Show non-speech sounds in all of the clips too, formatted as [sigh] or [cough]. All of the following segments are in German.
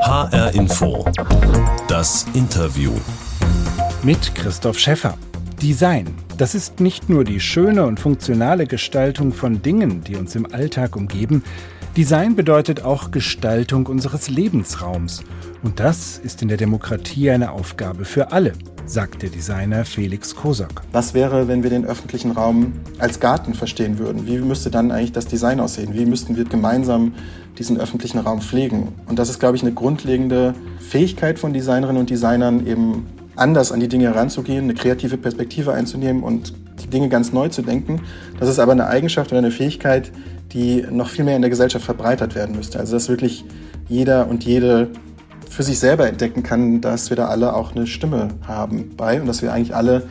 HR Info. Das Interview. Mit Christoph Schäffer. Design. Das ist nicht nur die schöne und funktionale Gestaltung von Dingen, die uns im Alltag umgeben. Design bedeutet auch Gestaltung unseres Lebensraums. Und das ist in der Demokratie eine Aufgabe für alle, sagt der Designer Felix Kosok. Was wäre, wenn wir den öffentlichen Raum als Garten verstehen würden? Wie müsste dann eigentlich das Design aussehen? Wie müssten wir gemeinsam diesen öffentlichen Raum pflegen? Und das ist, glaube ich, eine grundlegende Fähigkeit von Designerinnen und Designern, eben anders an die Dinge heranzugehen, eine kreative Perspektive einzunehmen und die Dinge ganz neu zu denken. Das ist aber eine Eigenschaft oder eine Fähigkeit, die noch viel mehr in der Gesellschaft verbreitert werden müsste. Also dass wirklich jeder und jede für sich selber entdecken kann, dass wir da alle auch eine Stimme haben bei und dass wir eigentlich alle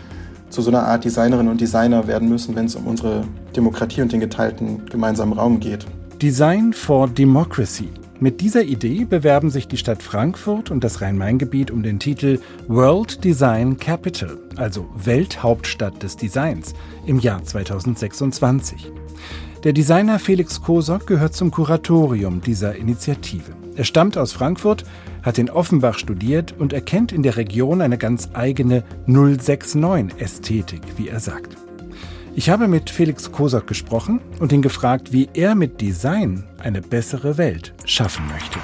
zu so einer Art Designerinnen und Designer werden müssen, wenn es um unsere Demokratie und den geteilten gemeinsamen Raum geht. Design for Democracy. Mit dieser Idee bewerben sich die Stadt Frankfurt und das Rhein-Main-Gebiet um den Titel World Design Capital, also Welthauptstadt des Designs, im Jahr 2026. Der Designer Felix Kosok gehört zum Kuratorium dieser Initiative. Er stammt aus Frankfurt, hat in Offenbach studiert und erkennt in der Region eine ganz eigene 069-Ästhetik, wie er sagt. Ich habe mit Felix Kosok gesprochen und ihn gefragt, wie er mit Design eine bessere Welt schaffen möchte.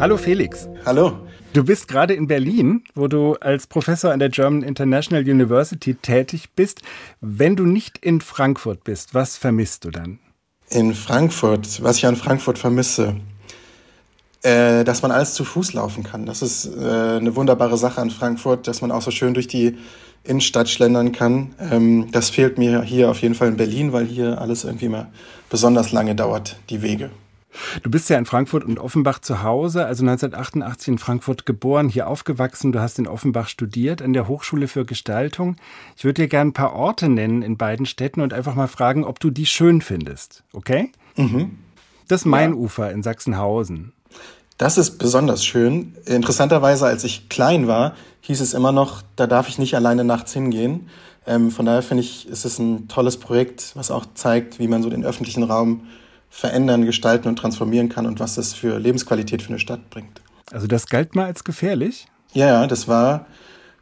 Hallo Felix. Hallo. Du bist gerade in Berlin, wo du als Professor an der German International University tätig bist. Wenn du nicht in Frankfurt bist, was vermisst du dann? In Frankfurt, was ich an Frankfurt vermisse, äh, dass man alles zu Fuß laufen kann. Das ist äh, eine wunderbare Sache an Frankfurt, dass man auch so schön durch die Innenstadt schlendern kann. Ähm, das fehlt mir hier auf jeden Fall in Berlin, weil hier alles irgendwie mal besonders lange dauert, die Wege. Du bist ja in Frankfurt und Offenbach zu Hause, also 1988 in Frankfurt geboren, hier aufgewachsen. Du hast in Offenbach studiert an der Hochschule für Gestaltung. Ich würde dir gerne ein paar Orte nennen in beiden Städten und einfach mal fragen, ob du die schön findest. Okay? Mhm. Das Mainufer ja. in Sachsenhausen. Das ist besonders schön. Interessanterweise, als ich klein war, hieß es immer noch, da darf ich nicht alleine nachts hingehen. Ähm, von daher finde ich, ist es ein tolles Projekt, was auch zeigt, wie man so den öffentlichen Raum verändern, gestalten und transformieren kann und was das für Lebensqualität für eine Stadt bringt. Also das galt mal als gefährlich? Ja, ja, das war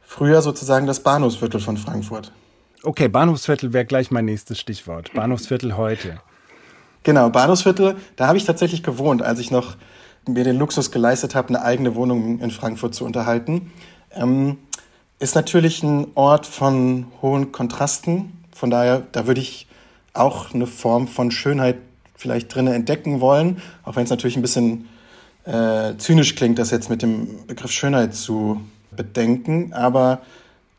früher sozusagen das Bahnhofsviertel von Frankfurt. Okay, Bahnhofsviertel wäre gleich mein nächstes Stichwort. Bahnhofsviertel heute. Genau, Bahnhofsviertel, da habe ich tatsächlich gewohnt, als ich noch mir den Luxus geleistet habe, eine eigene Wohnung in Frankfurt zu unterhalten. Ähm, ist natürlich ein Ort von hohen Kontrasten. Von daher, da würde ich auch eine Form von Schönheit vielleicht drin entdecken wollen, auch wenn es natürlich ein bisschen äh, zynisch klingt, das jetzt mit dem Begriff Schönheit zu bedenken. Aber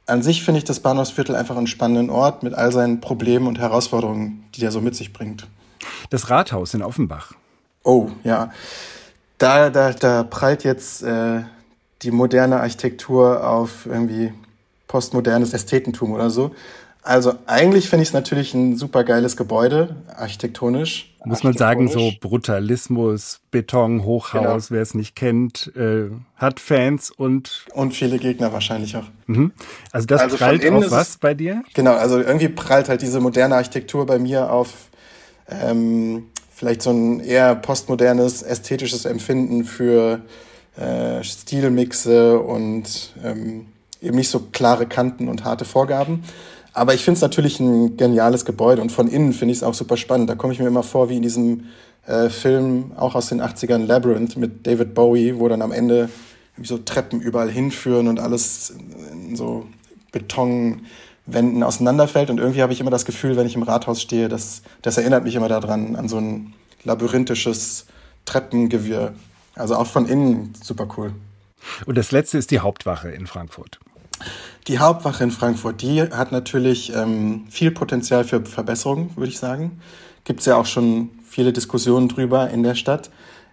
an sich finde ich das Bahnhofsviertel einfach einen spannenden Ort mit all seinen Problemen und Herausforderungen, die der so mit sich bringt. Das Rathaus in Offenbach. Oh, ja. Da, da, da prallt jetzt äh, die moderne Architektur auf irgendwie postmodernes Ästhetentum oder so. Also eigentlich finde ich es natürlich ein super geiles Gebäude, architektonisch. Muss man sagen, so Brutalismus, Beton, Hochhaus, genau. wer es nicht kennt, äh, hat Fans und... Und viele Gegner wahrscheinlich auch. Mhm. Also das also prallt auf was bei dir? Genau, also irgendwie prallt halt diese moderne Architektur bei mir auf ähm, vielleicht so ein eher postmodernes, ästhetisches Empfinden für äh, Stilmixe und ähm, eben nicht so klare Kanten und harte Vorgaben. Aber ich finde es natürlich ein geniales Gebäude und von innen finde ich es auch super spannend. Da komme ich mir immer vor wie in diesem äh, Film, auch aus den 80ern, Labyrinth mit David Bowie, wo dann am Ende so Treppen überall hinführen und alles in so Betonwänden auseinanderfällt. Und irgendwie habe ich immer das Gefühl, wenn ich im Rathaus stehe, dass, das erinnert mich immer daran, an so ein labyrinthisches Treppengewirr. Also auch von innen super cool. Und das letzte ist die Hauptwache in Frankfurt. Die Hauptwache in Frankfurt, die hat natürlich ähm, viel Potenzial für Verbesserungen, würde ich sagen. Gibt es ja auch schon viele Diskussionen drüber in der Stadt.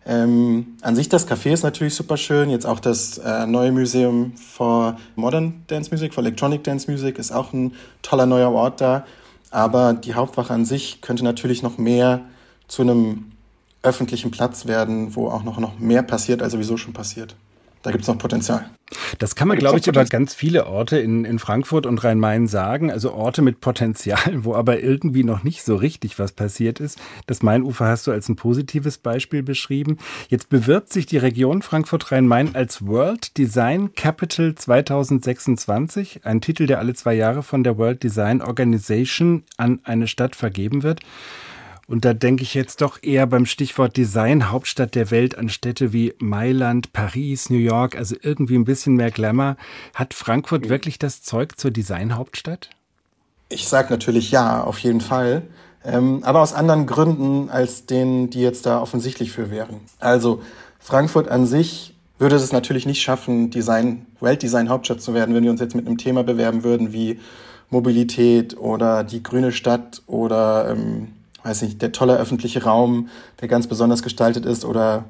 Ähm, an sich das Café ist natürlich super schön. Jetzt auch das äh, neue Museum for Modern Dance Music, for Electronic Dance Music ist auch ein toller neuer Ort da. Aber die Hauptwache an sich könnte natürlich noch mehr zu einem öffentlichen Platz werden, wo auch noch, noch mehr passiert, als sowieso schon passiert. Da gibt es noch Potenzial. Das kann man, glaube ich, über ganz viele Orte in, in Frankfurt und Rhein-Main sagen. Also Orte mit Potenzial, wo aber irgendwie noch nicht so richtig was passiert ist. Das Mainufer hast du als ein positives Beispiel beschrieben. Jetzt bewirbt sich die Region Frankfurt-Rhein-Main als World Design Capital 2026. Ein Titel, der alle zwei Jahre von der World Design Organization an eine Stadt vergeben wird. Und da denke ich jetzt doch eher beim Stichwort Design Hauptstadt der Welt an Städte wie Mailand, Paris, New York, also irgendwie ein bisschen mehr Glamour. Hat Frankfurt wirklich das Zeug zur Design Hauptstadt? Ich sage natürlich ja, auf jeden Fall. Ähm, aber aus anderen Gründen als denen, die jetzt da offensichtlich für wären. Also Frankfurt an sich würde es natürlich nicht schaffen, Design, Weltdesign Hauptstadt zu werden, wenn wir uns jetzt mit einem Thema bewerben würden wie Mobilität oder die grüne Stadt oder ähm, weiß nicht, der tolle öffentliche Raum, der ganz besonders gestaltet ist oder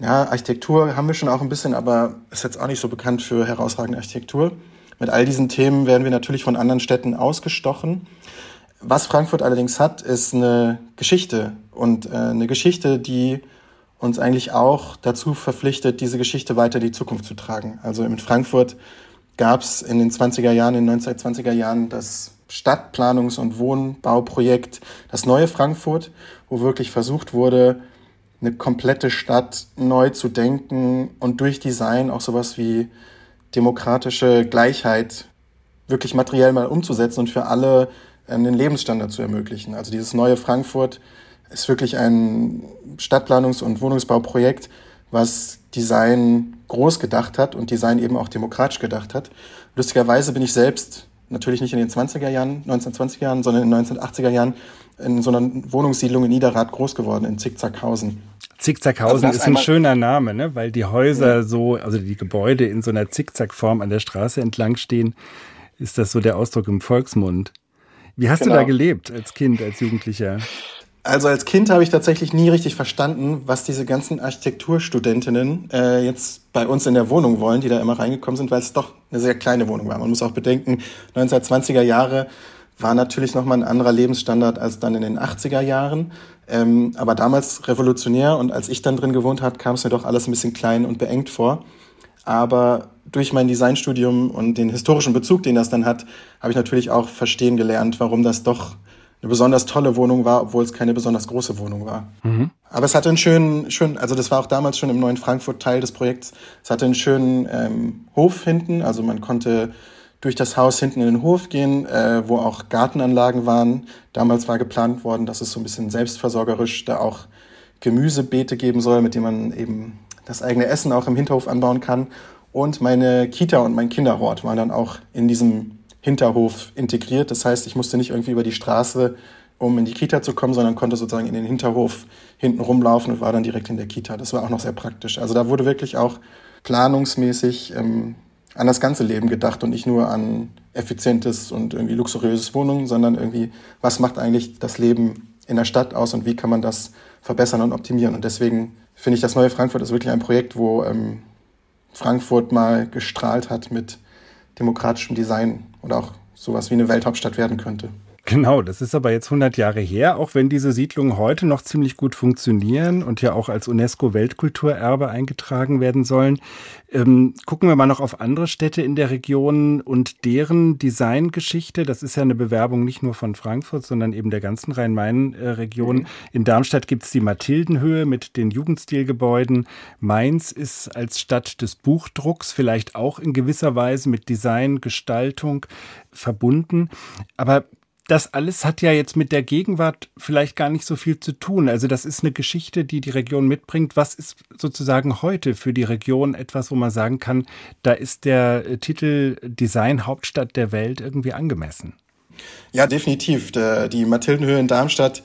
ja, Architektur haben wir schon auch ein bisschen, aber ist jetzt auch nicht so bekannt für herausragende Architektur. Mit all diesen Themen werden wir natürlich von anderen Städten ausgestochen. Was Frankfurt allerdings hat, ist eine Geschichte und äh, eine Geschichte, die uns eigentlich auch dazu verpflichtet, diese Geschichte weiter in die Zukunft zu tragen. Also in Frankfurt gab es in den 20er Jahren, in den 1920er Jahren das Stadtplanungs- und Wohnbauprojekt Das neue Frankfurt, wo wirklich versucht wurde, eine komplette Stadt neu zu denken und durch Design auch sowas wie demokratische Gleichheit wirklich materiell mal umzusetzen und für alle einen Lebensstandard zu ermöglichen. Also dieses neue Frankfurt ist wirklich ein Stadtplanungs- und Wohnungsbauprojekt, was Design groß gedacht hat und Design eben auch demokratisch gedacht hat. Lustigerweise bin ich selbst natürlich nicht in den 20er Jahren, 1920er Jahren, sondern in den 1980er Jahren in so einer Wohnungssiedlung in Niederrad groß geworden, in Zickzackhausen. Zickzackhausen also ist ein schöner Name, ne? weil die Häuser ja. so, also die Gebäude in so einer Zickzackform an der Straße entlang stehen, ist das so der Ausdruck im Volksmund. Wie hast genau. du da gelebt als Kind, als Jugendlicher? Also als Kind habe ich tatsächlich nie richtig verstanden, was diese ganzen Architekturstudentinnen äh, jetzt bei uns in der Wohnung wollen, die da immer reingekommen sind, weil es doch eine sehr kleine Wohnung war. Man muss auch bedenken, 1920er Jahre war natürlich nochmal ein anderer Lebensstandard als dann in den 80er Jahren. Ähm, aber damals revolutionär und als ich dann drin gewohnt habe, kam es mir doch alles ein bisschen klein und beengt vor. Aber durch mein Designstudium und den historischen Bezug, den das dann hat, habe ich natürlich auch verstehen gelernt, warum das doch eine besonders tolle Wohnung war, obwohl es keine besonders große Wohnung war. Mhm. Aber es hatte einen schönen, schönen, also das war auch damals schon im neuen Frankfurt Teil des Projekts. Es hatte einen schönen ähm, Hof hinten, also man konnte durch das Haus hinten in den Hof gehen, äh, wo auch Gartenanlagen waren. Damals war geplant worden, dass es so ein bisschen selbstversorgerisch da auch Gemüsebeete geben soll, mit denen man eben das eigene Essen auch im Hinterhof anbauen kann. Und meine Kita und mein Kinderhort waren dann auch in diesem Hinterhof integriert. Das heißt, ich musste nicht irgendwie über die Straße, um in die Kita zu kommen, sondern konnte sozusagen in den Hinterhof hinten rumlaufen und war dann direkt in der Kita. Das war auch noch sehr praktisch. Also da wurde wirklich auch planungsmäßig ähm, an das ganze Leben gedacht und nicht nur an effizientes und irgendwie luxuriöses Wohnungen, sondern irgendwie, was macht eigentlich das Leben in der Stadt aus und wie kann man das verbessern und optimieren. Und deswegen finde ich, das neue Frankfurt ist wirklich ein Projekt, wo ähm, Frankfurt mal gestrahlt hat mit demokratischem Design oder auch sowas wie eine Welthauptstadt werden könnte. Genau, das ist aber jetzt 100 Jahre her, auch wenn diese Siedlungen heute noch ziemlich gut funktionieren und ja auch als UNESCO-Weltkulturerbe eingetragen werden sollen. Ähm, gucken wir mal noch auf andere Städte in der Region und deren Designgeschichte. Das ist ja eine Bewerbung nicht nur von Frankfurt, sondern eben der ganzen Rhein-Main-Region. Mhm. In Darmstadt gibt es die Mathildenhöhe mit den Jugendstilgebäuden. Mainz ist als Stadt des Buchdrucks vielleicht auch in gewisser Weise mit Design, Gestaltung verbunden. Aber das alles hat ja jetzt mit der Gegenwart vielleicht gar nicht so viel zu tun. Also das ist eine Geschichte, die die Region mitbringt. Was ist sozusagen heute für die Region etwas, wo man sagen kann, da ist der äh, Titel Design Hauptstadt der Welt irgendwie angemessen? Ja, definitiv. Die Mathildenhöhe in Darmstadt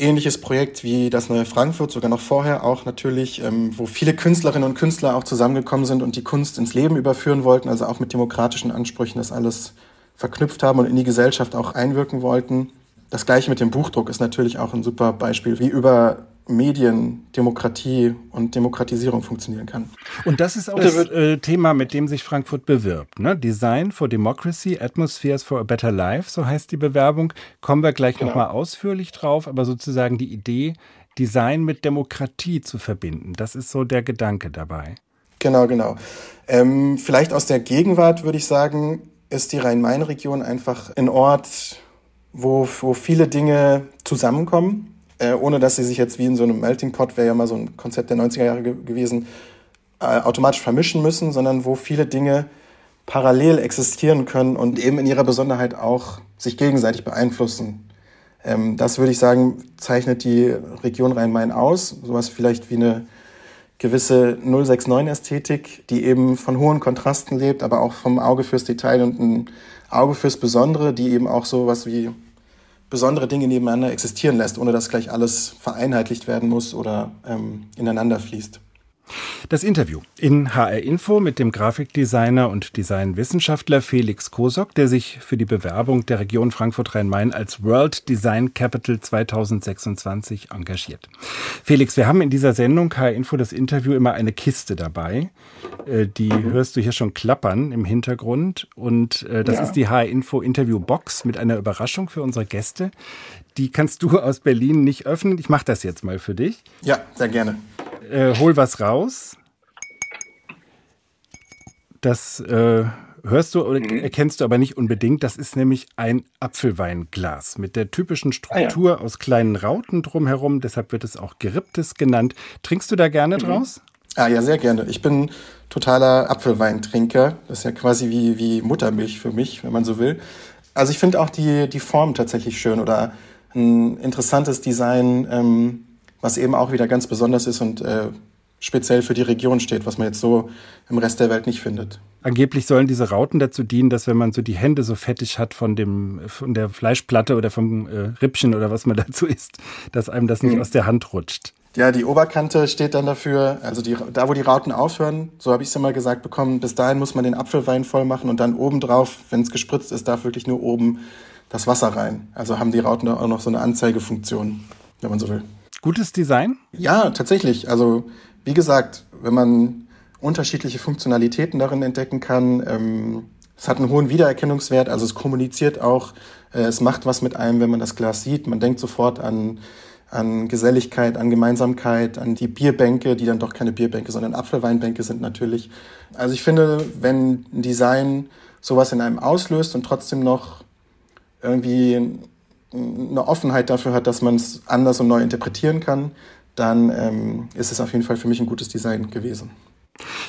ähnliches Projekt wie das neue Frankfurt, sogar noch vorher auch natürlich, ähm, wo viele Künstlerinnen und Künstler auch zusammengekommen sind und die Kunst ins Leben überführen wollten, also auch mit demokratischen Ansprüchen das alles verknüpft haben und in die Gesellschaft auch einwirken wollten. Das gleiche mit dem Buchdruck ist natürlich auch ein super Beispiel, wie über Medien Demokratie und Demokratisierung funktionieren kann. Und das ist auch das äh, Thema, mit dem sich Frankfurt bewirbt. Ne? Design for Democracy, Atmospheres for a Better Life, so heißt die Bewerbung. Kommen wir gleich genau. nochmal ausführlich drauf, aber sozusagen die Idee, Design mit Demokratie zu verbinden, das ist so der Gedanke dabei. Genau, genau. Ähm, vielleicht aus der Gegenwart würde ich sagen, ist die Rhein-Main-Region einfach ein Ort, wo, wo viele Dinge zusammenkommen, äh, ohne dass sie sich jetzt wie in so einem Melting Pot, wäre ja mal so ein Konzept der 90er Jahre ge gewesen, äh, automatisch vermischen müssen, sondern wo viele Dinge parallel existieren können und eben in ihrer Besonderheit auch sich gegenseitig beeinflussen. Ähm, das würde ich sagen, zeichnet die Region Rhein-Main aus. Sowas vielleicht wie eine gewisse 069-Ästhetik, die eben von hohen Kontrasten lebt, aber auch vom Auge fürs Detail und ein Auge fürs Besondere, die eben auch sowas wie besondere Dinge nebeneinander existieren lässt, ohne dass gleich alles vereinheitlicht werden muss oder ähm, ineinander fließt. Das Interview in HR Info mit dem Grafikdesigner und Designwissenschaftler Felix Kosok, der sich für die Bewerbung der Region Frankfurt-Rhein-Main als World Design Capital 2026 engagiert. Felix, wir haben in dieser Sendung HR Info das Interview immer eine Kiste dabei. Äh, die hörst du hier schon klappern im Hintergrund. Und äh, das ja. ist die HR Info Interview Box mit einer Überraschung für unsere Gäste. Die kannst du aus Berlin nicht öffnen. Ich mache das jetzt mal für dich. Ja, sehr gerne äh, hol was raus. Das äh, hörst du oder mhm. erkennst du aber nicht unbedingt. Das ist nämlich ein Apfelweinglas mit der typischen Struktur ah, ja. aus kleinen Rauten drumherum. Deshalb wird es auch Geripptes genannt. Trinkst du da gerne mhm. draus? Ah ja, sehr gerne. Ich bin totaler Apfelweintrinker. Das ist ja quasi wie, wie Muttermilch für mich, wenn man so will. Also ich finde auch die, die Form tatsächlich schön oder ein interessantes Design. Ähm, was eben auch wieder ganz besonders ist und äh, speziell für die Region steht, was man jetzt so im Rest der Welt nicht findet. Angeblich sollen diese Rauten dazu dienen, dass wenn man so die Hände so fettig hat von dem von der Fleischplatte oder vom äh, Rippchen oder was man [laughs] dazu isst, dass einem das nicht mhm. aus der Hand rutscht. Ja, die Oberkante steht dann dafür, also die, da wo die Rauten aufhören, so habe ich es immer gesagt bekommen, bis dahin muss man den Apfelwein voll machen und dann obendrauf, wenn es gespritzt ist, darf wirklich nur oben das Wasser rein. Also haben die Rauten auch noch so eine Anzeigefunktion, wenn man so will. Gutes Design? Ja, tatsächlich. Also wie gesagt, wenn man unterschiedliche Funktionalitäten darin entdecken kann, ähm, es hat einen hohen Wiedererkennungswert, also es kommuniziert auch, äh, es macht was mit einem, wenn man das Glas sieht. Man denkt sofort an, an Geselligkeit, an Gemeinsamkeit, an die Bierbänke, die dann doch keine Bierbänke, sondern Apfelweinbänke sind natürlich. Also ich finde, wenn ein Design sowas in einem auslöst und trotzdem noch irgendwie eine Offenheit dafür hat, dass man es anders und neu interpretieren kann, dann ähm, ist es auf jeden Fall für mich ein gutes Design gewesen.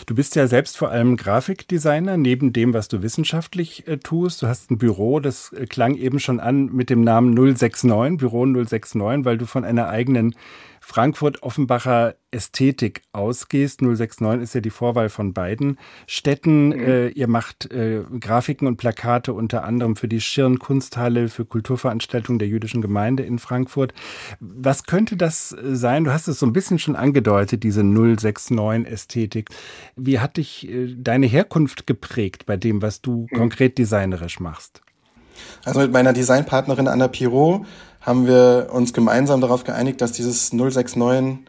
Du bist ja selbst vor allem Grafikdesigner, neben dem, was du wissenschaftlich äh, tust. Du hast ein Büro, das äh, klang eben schon an mit dem Namen 069, Büro 069, weil du von einer eigenen Frankfurt-Offenbacher Ästhetik ausgehst. 069 ist ja die Vorwahl von beiden Städten. Mhm. Äh, ihr macht äh, Grafiken und Plakate unter anderem für die Schirn Kunsthalle, für Kulturveranstaltungen der jüdischen Gemeinde in Frankfurt. Was könnte das äh, sein? Du hast es so ein bisschen schon angedeutet, diese 069 Ästhetik. Wie hat dich äh, deine Herkunft geprägt bei dem, was du mhm. konkret designerisch machst? Also mit meiner Designpartnerin Anna Pirot haben wir uns gemeinsam darauf geeinigt, dass dieses 069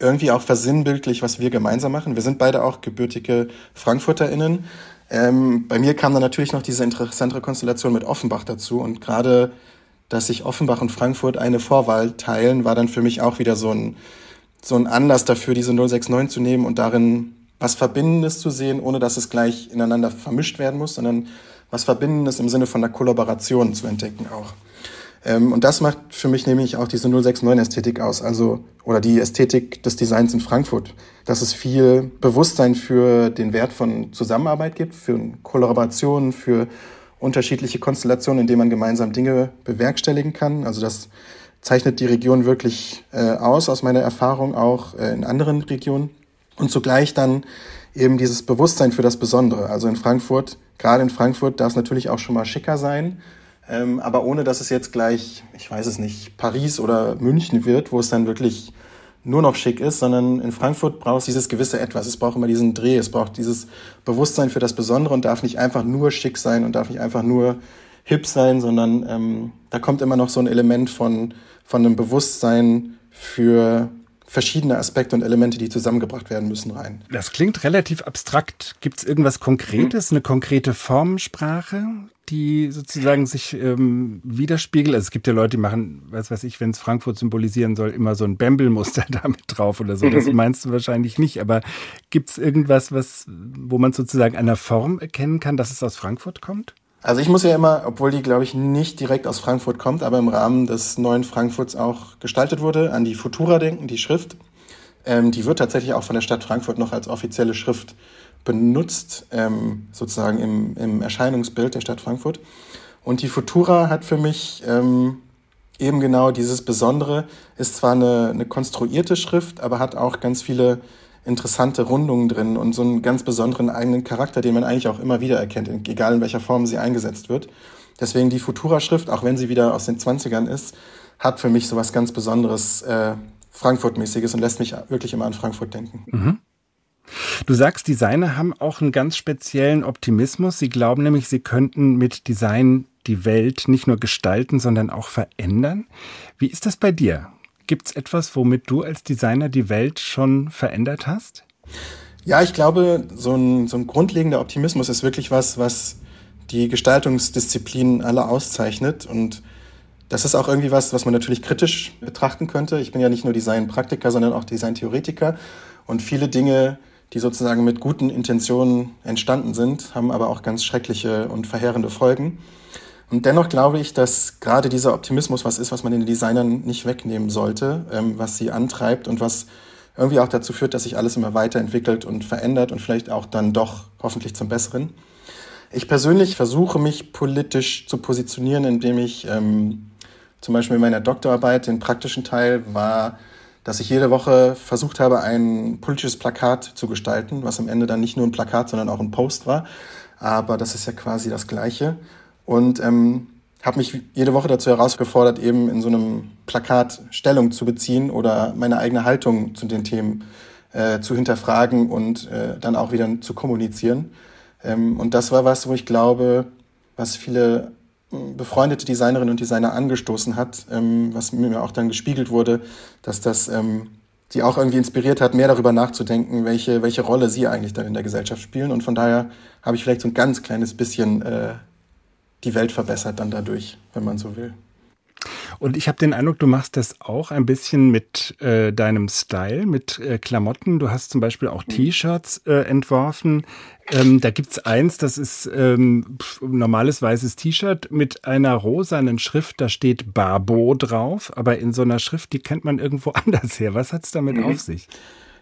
irgendwie auch versinnbildlich, was wir gemeinsam machen. Wir sind beide auch gebürtige FrankfurterInnen. Ähm, bei mir kam dann natürlich noch diese interessantere Konstellation mit Offenbach dazu und gerade, dass sich Offenbach und Frankfurt eine Vorwahl teilen, war dann für mich auch wieder so ein, so ein Anlass dafür, diese 069 zu nehmen und darin was Verbindendes zu sehen, ohne dass es gleich ineinander vermischt werden muss, sondern was Verbindendes im Sinne von der Kollaboration zu entdecken auch. Ähm, und das macht für mich nämlich auch diese 069-Ästhetik aus, also oder die Ästhetik des Designs in Frankfurt, dass es viel Bewusstsein für den Wert von Zusammenarbeit gibt, für Kollaboration, für unterschiedliche Konstellationen, in denen man gemeinsam Dinge bewerkstelligen kann. Also das zeichnet die Region wirklich äh, aus, aus meiner Erfahrung auch äh, in anderen Regionen. Und zugleich dann eben dieses Bewusstsein für das Besondere. Also in Frankfurt, gerade in Frankfurt darf es natürlich auch schon mal schicker sein, ähm, aber ohne dass es jetzt gleich, ich weiß es nicht, Paris oder München wird, wo es dann wirklich nur noch schick ist, sondern in Frankfurt braucht es dieses gewisse Etwas. Es braucht immer diesen Dreh, es braucht dieses Bewusstsein für das Besondere und darf nicht einfach nur schick sein und darf nicht einfach nur hip sein, sondern ähm, da kommt immer noch so ein Element von, von einem Bewusstsein für, verschiedene Aspekte und Elemente, die zusammengebracht werden müssen, rein. Das klingt relativ abstrakt. Gibt es irgendwas Konkretes, eine konkrete Formensprache, die sozusagen sich ähm, widerspiegelt? Also es gibt ja Leute, die machen, was weiß ich, wenn es Frankfurt symbolisieren soll, immer so ein Bembelmuster [laughs] damit drauf oder so. Das [laughs] meinst du wahrscheinlich nicht. Aber gibt es irgendwas, was, wo man sozusagen einer Form erkennen kann, dass es aus Frankfurt kommt? Also ich muss ja immer, obwohl die, glaube ich, nicht direkt aus Frankfurt kommt, aber im Rahmen des neuen Frankfurts auch gestaltet wurde, an die Futura denken, die Schrift. Ähm, die wird tatsächlich auch von der Stadt Frankfurt noch als offizielle Schrift benutzt, ähm, sozusagen im, im Erscheinungsbild der Stadt Frankfurt. Und die Futura hat für mich ähm, eben genau dieses Besondere, ist zwar eine, eine konstruierte Schrift, aber hat auch ganz viele interessante Rundungen drin und so einen ganz besonderen eigenen Charakter, den man eigentlich auch immer wieder erkennt, egal in welcher Form sie eingesetzt wird. Deswegen die Futura-Schrift, auch wenn sie wieder aus den 20ern ist, hat für mich so was ganz Besonderes äh, Frankfurt-mäßiges und lässt mich wirklich immer an Frankfurt denken. Mhm. Du sagst, Designer haben auch einen ganz speziellen Optimismus. Sie glauben nämlich, sie könnten mit Design die Welt nicht nur gestalten, sondern auch verändern. Wie ist das bei dir? Gibt es etwas, womit du als Designer die Welt schon verändert hast? Ja, ich glaube, so ein, so ein grundlegender Optimismus ist wirklich was, was die Gestaltungsdisziplinen alle auszeichnet. Und das ist auch irgendwie was, was man natürlich kritisch betrachten könnte. Ich bin ja nicht nur Designpraktiker, sondern auch Designtheoretiker. Und viele Dinge, die sozusagen mit guten Intentionen entstanden sind, haben aber auch ganz schreckliche und verheerende Folgen. Und dennoch glaube ich, dass gerade dieser Optimismus was ist, was man den Designern nicht wegnehmen sollte, ähm, was sie antreibt und was irgendwie auch dazu führt, dass sich alles immer weiterentwickelt und verändert und vielleicht auch dann doch hoffentlich zum Besseren. Ich persönlich versuche mich politisch zu positionieren, indem ich ähm, zum Beispiel in meiner Doktorarbeit, den praktischen Teil, war, dass ich jede Woche versucht habe, ein politisches Plakat zu gestalten, was am Ende dann nicht nur ein Plakat, sondern auch ein Post war. Aber das ist ja quasi das Gleiche und ähm, habe mich jede Woche dazu herausgefordert, eben in so einem Plakat Stellung zu beziehen oder meine eigene Haltung zu den Themen äh, zu hinterfragen und äh, dann auch wieder zu kommunizieren. Ähm, und das war was, wo ich glaube, was viele befreundete Designerinnen und Designer angestoßen hat, ähm, was mir auch dann gespiegelt wurde, dass das ähm, sie auch irgendwie inspiriert hat, mehr darüber nachzudenken, welche, welche Rolle sie eigentlich dann in der Gesellschaft spielen. Und von daher habe ich vielleicht so ein ganz kleines bisschen äh, die Welt verbessert dann dadurch, wenn man so will. Und ich habe den Eindruck, du machst das auch ein bisschen mit äh, deinem Style, mit äh, Klamotten. Du hast zum Beispiel auch mhm. T-Shirts äh, entworfen. Ähm, da es eins, das ist ähm, normales weißes T-Shirt mit einer rosanen Schrift. Da steht Barbo drauf, aber in so einer Schrift, die kennt man irgendwo [laughs] anders her. Was hat es damit mhm. auf sich?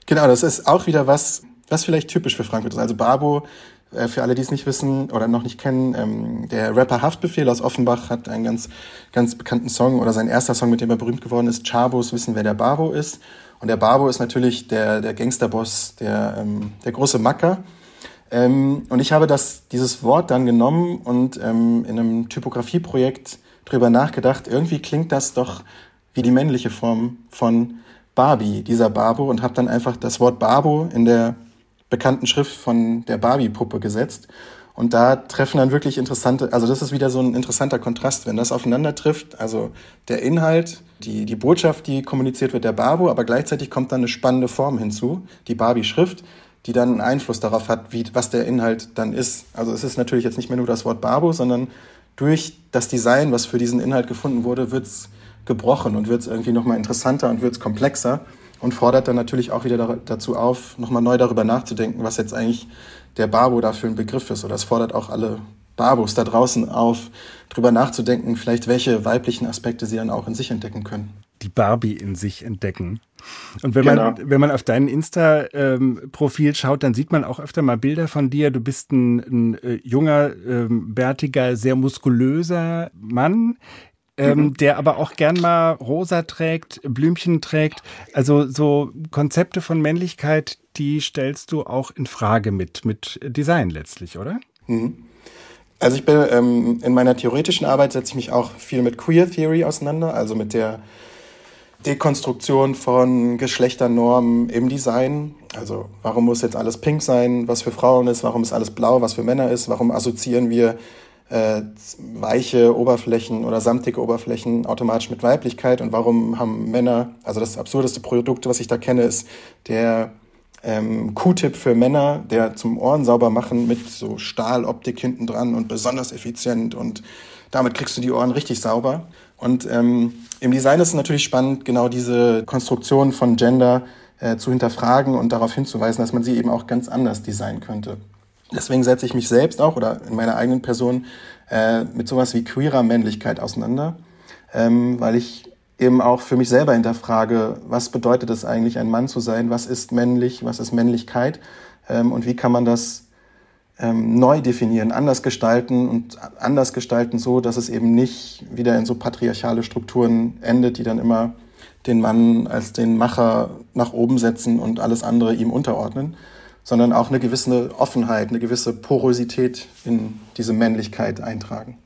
Genau, das ist auch wieder was, was vielleicht typisch für Frankfurt ist. Also Barbo für alle, die es nicht wissen oder noch nicht kennen, ähm, der Rapper Haftbefehl aus Offenbach hat einen ganz, ganz bekannten Song oder sein erster Song, mit dem er berühmt geworden ist, Chabos wissen, wer der Babo ist. Und der Babo ist natürlich der, der Gangsterboss, der, ähm, der große Macker. Ähm, und ich habe das, dieses Wort dann genommen und ähm, in einem Typografieprojekt drüber nachgedacht. Irgendwie klingt das doch wie die männliche Form von Barbie, dieser Babo, und habe dann einfach das Wort Babo in der bekannten Schrift von der Barbie-Puppe gesetzt. Und da treffen dann wirklich interessante, also das ist wieder so ein interessanter Kontrast, wenn das aufeinander trifft. Also der Inhalt, die, die Botschaft, die kommuniziert wird, der Barbo, aber gleichzeitig kommt dann eine spannende Form hinzu, die Barbie-Schrift, die dann einen Einfluss darauf hat, wie, was der Inhalt dann ist. Also es ist natürlich jetzt nicht mehr nur das Wort Barbo, sondern durch das Design, was für diesen Inhalt gefunden wurde, wird es gebrochen und wird es irgendwie nochmal interessanter und wird es komplexer und fordert dann natürlich auch wieder dazu auf, nochmal neu darüber nachzudenken, was jetzt eigentlich der Barbo da für ein Begriff ist. Oder es fordert auch alle Barbos da draußen auf, darüber nachzudenken, vielleicht welche weiblichen Aspekte sie dann auch in sich entdecken können. Die Barbie in sich entdecken. Und wenn genau. man, wenn man auf dein Insta-Profil schaut, dann sieht man auch öfter mal Bilder von dir. Du bist ein, ein äh, junger, ähm, bärtiger, sehr muskulöser Mann ähm, mhm. der aber auch gern mal rosa trägt, Blümchen trägt. Also so Konzepte von Männlichkeit, die stellst du auch in Frage mit, mit Design letztlich, oder? Mhm. Also ich bin ähm, in meiner theoretischen Arbeit setze ich mich auch viel mit Queer Theory auseinander, also mit der Dekonstruktion von Geschlechternormen im Design. Also warum muss jetzt alles pink sein, was für Frauen ist, warum ist alles blau, was für Männer ist, warum assoziieren wir äh, weiche Oberflächen oder samtige Oberflächen automatisch mit Weiblichkeit und warum haben Männer, also das absurdeste Produkt, was ich da kenne, ist der ähm, Q-Tip für Männer, der zum Ohren sauber machen mit so Stahloptik hinten dran und besonders effizient und damit kriegst du die Ohren richtig sauber. Und ähm, im Design ist es natürlich spannend, genau diese Konstruktion von Gender äh, zu hinterfragen und darauf hinzuweisen, dass man sie eben auch ganz anders designen könnte. Deswegen setze ich mich selbst auch oder in meiner eigenen Person äh, mit sowas wie queerer Männlichkeit auseinander, ähm, weil ich eben auch für mich selber hinterfrage, was bedeutet es eigentlich, ein Mann zu sein, was ist männlich, was ist Männlichkeit? Ähm, und wie kann man das ähm, neu definieren, anders gestalten und anders gestalten so, dass es eben nicht wieder in so patriarchale Strukturen endet, die dann immer den Mann als den Macher nach oben setzen und alles andere ihm unterordnen, sondern auch eine gewisse Offenheit, eine gewisse Porosität in diese Männlichkeit eintragen.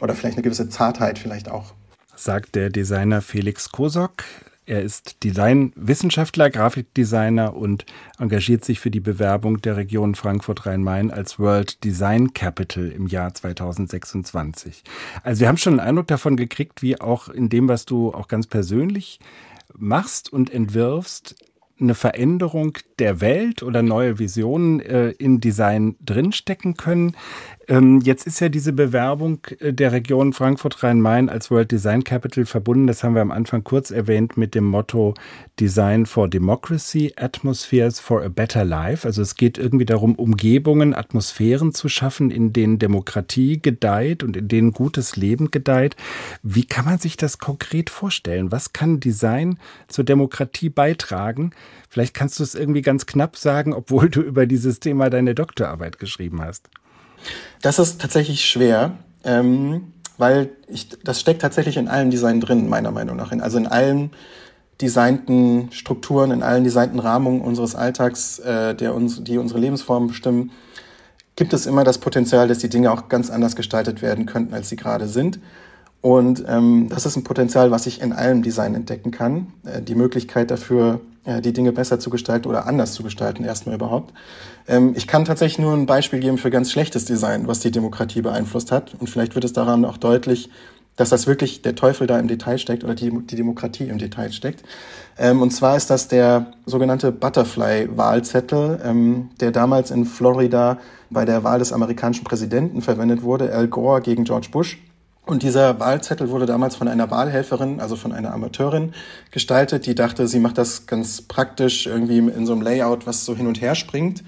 Oder vielleicht eine gewisse Zartheit vielleicht auch. Sagt der Designer Felix Kosok. Er ist Designwissenschaftler, Grafikdesigner und engagiert sich für die Bewerbung der Region Frankfurt-Rhein-Main als World Design Capital im Jahr 2026. Also wir haben schon einen Eindruck davon gekriegt, wie auch in dem, was du auch ganz persönlich machst und entwirfst, eine Veränderung der Welt oder neue Visionen äh, in Design drinstecken können. Ähm, jetzt ist ja diese Bewerbung äh, der Region Frankfurt-Rhein-Main als World Design Capital verbunden, das haben wir am Anfang kurz erwähnt, mit dem Motto Design for Democracy, Atmospheres for a Better Life. Also es geht irgendwie darum, Umgebungen, Atmosphären zu schaffen, in denen Demokratie gedeiht und in denen gutes Leben gedeiht. Wie kann man sich das konkret vorstellen? Was kann Design zur Demokratie beitragen? Vielleicht kannst du es irgendwie ganz knapp sagen, obwohl du über dieses Thema deine Doktorarbeit geschrieben hast. Das ist tatsächlich schwer, ähm, weil ich, das steckt tatsächlich in allem Design drin, meiner Meinung nach. Also in allen designten Strukturen, in allen designten Rahmungen unseres Alltags, äh, der uns, die unsere Lebensformen bestimmen, gibt es immer das Potenzial, dass die Dinge auch ganz anders gestaltet werden könnten, als sie gerade sind. Und ähm, das ist ein Potenzial, was ich in allem Design entdecken kann. Äh, die Möglichkeit dafür, äh, die Dinge besser zu gestalten oder anders zu gestalten, erstmal überhaupt. Ähm, ich kann tatsächlich nur ein Beispiel geben für ganz schlechtes Design, was die Demokratie beeinflusst hat. Und vielleicht wird es daran auch deutlich, dass das wirklich der Teufel da im Detail steckt oder die, die Demokratie im Detail steckt. Ähm, und zwar ist das der sogenannte Butterfly-Wahlzettel, ähm, der damals in Florida bei der Wahl des amerikanischen Präsidenten verwendet wurde, Al Gore gegen George Bush. Und dieser Wahlzettel wurde damals von einer Wahlhelferin, also von einer Amateurin gestaltet, die dachte, sie macht das ganz praktisch irgendwie in so einem Layout, was so hin und her springt.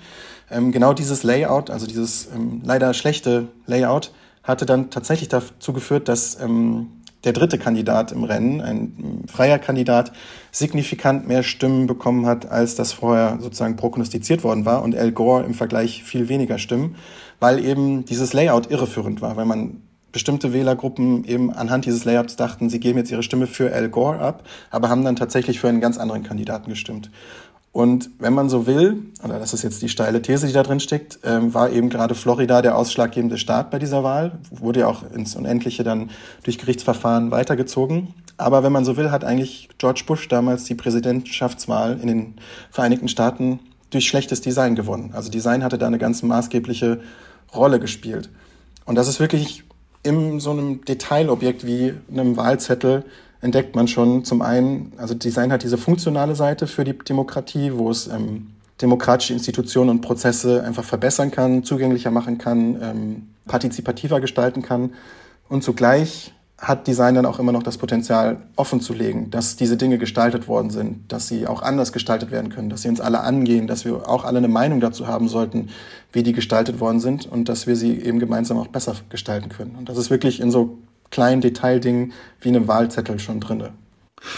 Ähm, genau dieses Layout, also dieses ähm, leider schlechte Layout, hatte dann tatsächlich dazu geführt, dass ähm, der dritte Kandidat im Rennen, ein freier Kandidat, signifikant mehr Stimmen bekommen hat, als das vorher sozusagen prognostiziert worden war und Al Gore im Vergleich viel weniger Stimmen, weil eben dieses Layout irreführend war, weil man bestimmte Wählergruppen eben anhand dieses Layouts dachten, sie geben jetzt ihre Stimme für Al Gore ab, aber haben dann tatsächlich für einen ganz anderen Kandidaten gestimmt. Und wenn man so will, oder das ist jetzt die steile These, die da drin steckt, ähm, war eben gerade Florida der ausschlaggebende Staat bei dieser Wahl, wurde ja auch ins Unendliche dann durch Gerichtsverfahren weitergezogen. Aber wenn man so will, hat eigentlich George Bush damals die Präsidentschaftswahl in den Vereinigten Staaten durch schlechtes Design gewonnen. Also Design hatte da eine ganz maßgebliche Rolle gespielt. Und das ist wirklich in so einem Detailobjekt wie einem Wahlzettel entdeckt man schon zum einen, also Design hat diese funktionale Seite für die Demokratie, wo es ähm, demokratische Institutionen und Prozesse einfach verbessern kann, zugänglicher machen kann, ähm, partizipativer gestalten kann. Und zugleich hat Design dann auch immer noch das Potenzial, offen zu legen, dass diese Dinge gestaltet worden sind, dass sie auch anders gestaltet werden können, dass sie uns alle angehen, dass wir auch alle eine Meinung dazu haben sollten, wie die gestaltet worden sind und dass wir sie eben gemeinsam auch besser gestalten können. Und das ist wirklich in so kleinen Detaildingen wie einem Wahlzettel schon drinne.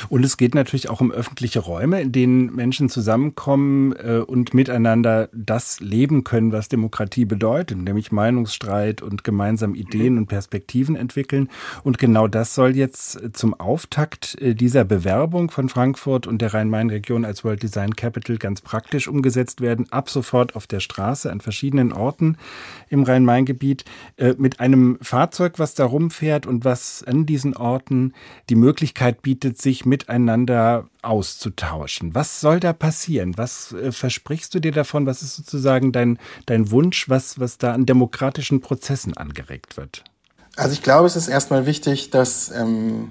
Und es geht natürlich auch um öffentliche Räume, in denen Menschen zusammenkommen äh, und miteinander das leben können, was Demokratie bedeutet, nämlich Meinungsstreit und gemeinsam Ideen und Perspektiven entwickeln. Und genau das soll jetzt zum Auftakt äh, dieser Bewerbung von Frankfurt und der Rhein-Main-Region als World Design Capital ganz praktisch umgesetzt werden. Ab sofort auf der Straße an verschiedenen Orten im Rhein-Main-Gebiet äh, mit einem Fahrzeug, was da rumfährt und was an diesen Orten die Möglichkeit bietet, sich sich miteinander auszutauschen. Was soll da passieren? Was äh, versprichst du dir davon? Was ist sozusagen dein, dein Wunsch, was, was da an demokratischen Prozessen angeregt wird? Also ich glaube, es ist erstmal wichtig, dass ähm,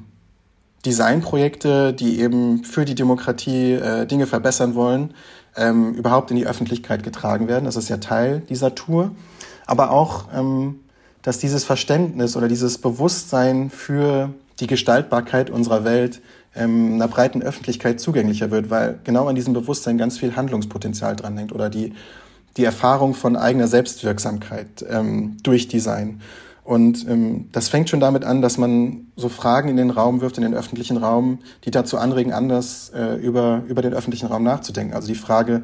Designprojekte, die eben für die Demokratie äh, Dinge verbessern wollen, ähm, überhaupt in die Öffentlichkeit getragen werden. Das ist ja Teil dieser Tour. Aber auch, ähm, dass dieses Verständnis oder dieses Bewusstsein für die Gestaltbarkeit unserer Welt ähm, einer breiten Öffentlichkeit zugänglicher wird, weil genau an diesem Bewusstsein ganz viel Handlungspotenzial dranhängt oder die, die Erfahrung von eigener Selbstwirksamkeit ähm, durch Design. Und ähm, das fängt schon damit an, dass man so Fragen in den Raum wirft, in den öffentlichen Raum, die dazu anregen, anders äh, über, über den öffentlichen Raum nachzudenken. Also die Frage,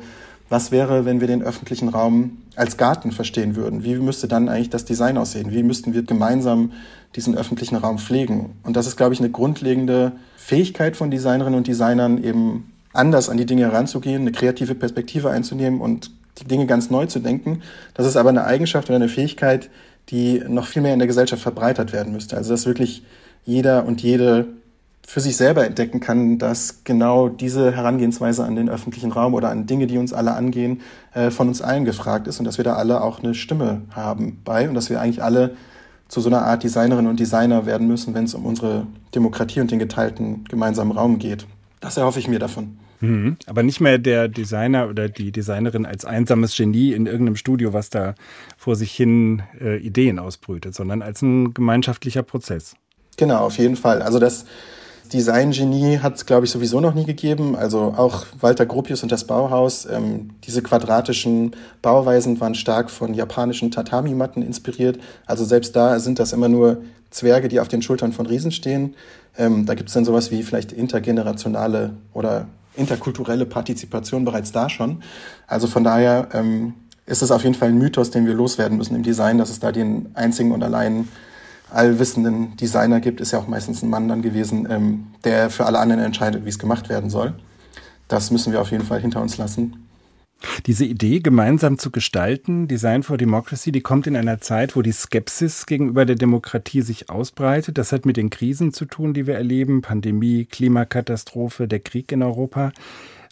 was wäre, wenn wir den öffentlichen Raum als Garten verstehen würden? Wie müsste dann eigentlich das Design aussehen? Wie müssten wir gemeinsam diesen öffentlichen Raum pflegen? Und das ist, glaube ich, eine grundlegende Fähigkeit von Designerinnen und Designern, eben anders an die Dinge heranzugehen, eine kreative Perspektive einzunehmen und die Dinge ganz neu zu denken. Das ist aber eine Eigenschaft oder eine Fähigkeit, die noch viel mehr in der Gesellschaft verbreitert werden müsste. Also dass wirklich jeder und jede für sich selber entdecken kann, dass genau diese Herangehensweise an den öffentlichen Raum oder an Dinge, die uns alle angehen, äh, von uns allen gefragt ist und dass wir da alle auch eine Stimme haben bei und dass wir eigentlich alle zu so einer Art Designerinnen und Designer werden müssen, wenn es um unsere Demokratie und den geteilten gemeinsamen Raum geht. Das erhoffe ich mir davon. Mhm. Aber nicht mehr der Designer oder die Designerin als einsames Genie in irgendeinem Studio, was da vor sich hin äh, Ideen ausbrütet, sondern als ein gemeinschaftlicher Prozess. Genau, auf jeden Fall. Also das Design-Genie hat es, glaube ich, sowieso noch nie gegeben. Also auch Walter Gropius und das Bauhaus. Ähm, diese quadratischen Bauweisen waren stark von japanischen Tatami-Matten inspiriert. Also selbst da sind das immer nur Zwerge, die auf den Schultern von Riesen stehen. Ähm, da gibt es dann sowas wie vielleicht intergenerationale oder interkulturelle Partizipation bereits da schon. Also von daher ähm, ist es auf jeden Fall ein Mythos, den wir loswerden müssen im Design, dass es da den einzigen und allein allwissenden Designer gibt, ist ja auch meistens ein Mann dann gewesen, ähm, der für alle anderen entscheidet, wie es gemacht werden soll. Das müssen wir auf jeden Fall hinter uns lassen. Diese Idee, gemeinsam zu gestalten, Design for Democracy, die kommt in einer Zeit, wo die Skepsis gegenüber der Demokratie sich ausbreitet. Das hat mit den Krisen zu tun, die wir erleben, Pandemie, Klimakatastrophe, der Krieg in Europa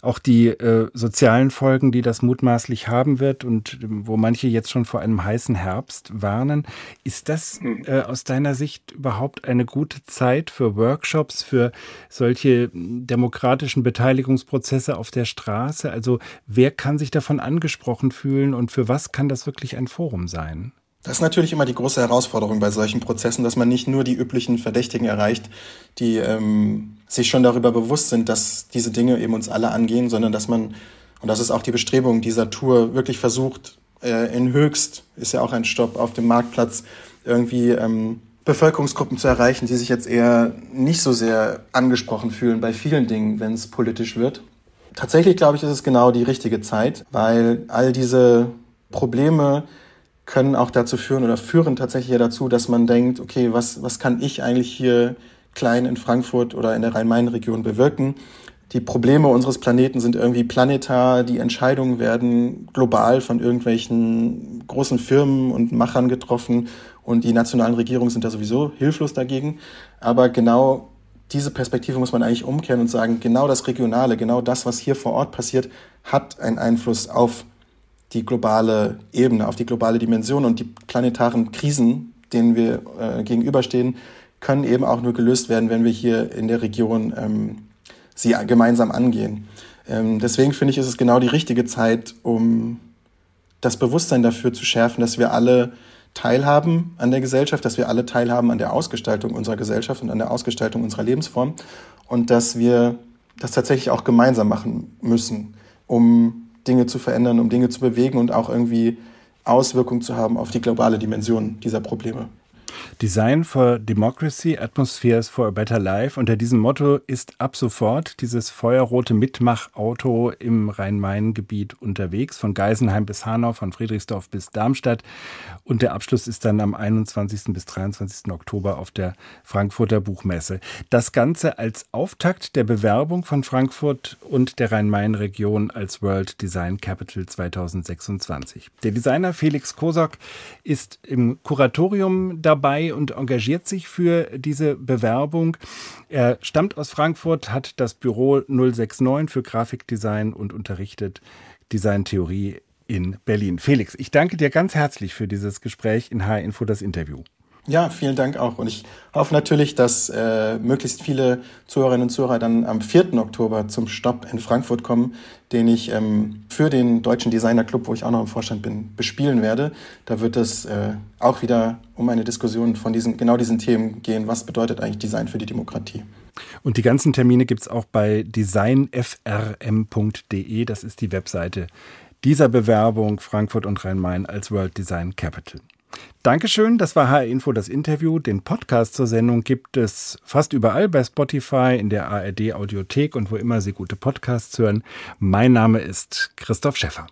auch die äh, sozialen Folgen, die das mutmaßlich haben wird und äh, wo manche jetzt schon vor einem heißen Herbst warnen. Ist das hm. äh, aus deiner Sicht überhaupt eine gute Zeit für Workshops, für solche demokratischen Beteiligungsprozesse auf der Straße? Also wer kann sich davon angesprochen fühlen und für was kann das wirklich ein Forum sein? Das ist natürlich immer die große Herausforderung bei solchen Prozessen, dass man nicht nur die üblichen Verdächtigen erreicht, die ähm, sich schon darüber bewusst sind, dass diese Dinge eben uns alle angehen, sondern dass man, und das ist auch die Bestrebung dieser Tour, wirklich versucht, äh, in Höchst, ist ja auch ein Stopp auf dem Marktplatz, irgendwie ähm, Bevölkerungsgruppen zu erreichen, die sich jetzt eher nicht so sehr angesprochen fühlen bei vielen Dingen, wenn es politisch wird. Tatsächlich glaube ich, ist es genau die richtige Zeit, weil all diese Probleme, können auch dazu führen oder führen tatsächlich ja dazu, dass man denkt, okay, was, was kann ich eigentlich hier klein in Frankfurt oder in der Rhein-Main-Region bewirken? Die Probleme unseres Planeten sind irgendwie planetar, die Entscheidungen werden global von irgendwelchen großen Firmen und Machern getroffen und die nationalen Regierungen sind da sowieso hilflos dagegen. Aber genau diese Perspektive muss man eigentlich umkehren und sagen, genau das Regionale, genau das, was hier vor Ort passiert, hat einen Einfluss auf die globale Ebene, auf die globale Dimension und die planetaren Krisen, denen wir äh, gegenüberstehen, können eben auch nur gelöst werden, wenn wir hier in der Region ähm, sie gemeinsam angehen. Ähm, deswegen finde ich, ist es genau die richtige Zeit, um das Bewusstsein dafür zu schärfen, dass wir alle teilhaben an der Gesellschaft, dass wir alle teilhaben an der Ausgestaltung unserer Gesellschaft und an der Ausgestaltung unserer Lebensform und dass wir das tatsächlich auch gemeinsam machen müssen, um Dinge zu verändern, um Dinge zu bewegen und auch irgendwie Auswirkungen zu haben auf die globale Dimension dieser Probleme. Design for Democracy, Atmospheres for a Better Life. Unter diesem Motto ist ab sofort dieses feuerrote Mitmachauto im Rhein-Main-Gebiet unterwegs, von Geisenheim bis Hanau, von Friedrichsdorf bis Darmstadt. Und der Abschluss ist dann am 21. bis 23. Oktober auf der Frankfurter Buchmesse. Das Ganze als Auftakt der Bewerbung von Frankfurt und der Rhein-Main-Region als World Design Capital 2026. Der Designer Felix Kosok ist im Kuratorium dabei und engagiert sich für diese Bewerbung. Er stammt aus Frankfurt, hat das Büro 069 für Grafikdesign und unterrichtet Designtheorie in Berlin. Felix, ich danke dir ganz herzlich für dieses Gespräch in H-Info, das Interview. Ja, vielen Dank auch. Und ich hoffe natürlich, dass äh, möglichst viele Zuhörerinnen und Zuhörer dann am 4. Oktober zum Stopp in Frankfurt kommen, den ich ähm, für den Deutschen Designer Club, wo ich auch noch im Vorstand bin, bespielen werde. Da wird es äh, auch wieder um eine Diskussion von diesen, genau diesen Themen gehen. Was bedeutet eigentlich Design für die Demokratie? Und die ganzen Termine gibt es auch bei designfrm.de. Das ist die Webseite dieser Bewerbung Frankfurt und Rhein-Main als World Design Capital. Dankeschön, das war HR Info das Interview. Den Podcast zur Sendung gibt es fast überall bei Spotify, in der ARD Audiothek und wo immer Sie gute Podcasts hören. Mein Name ist Christoph Schäffer.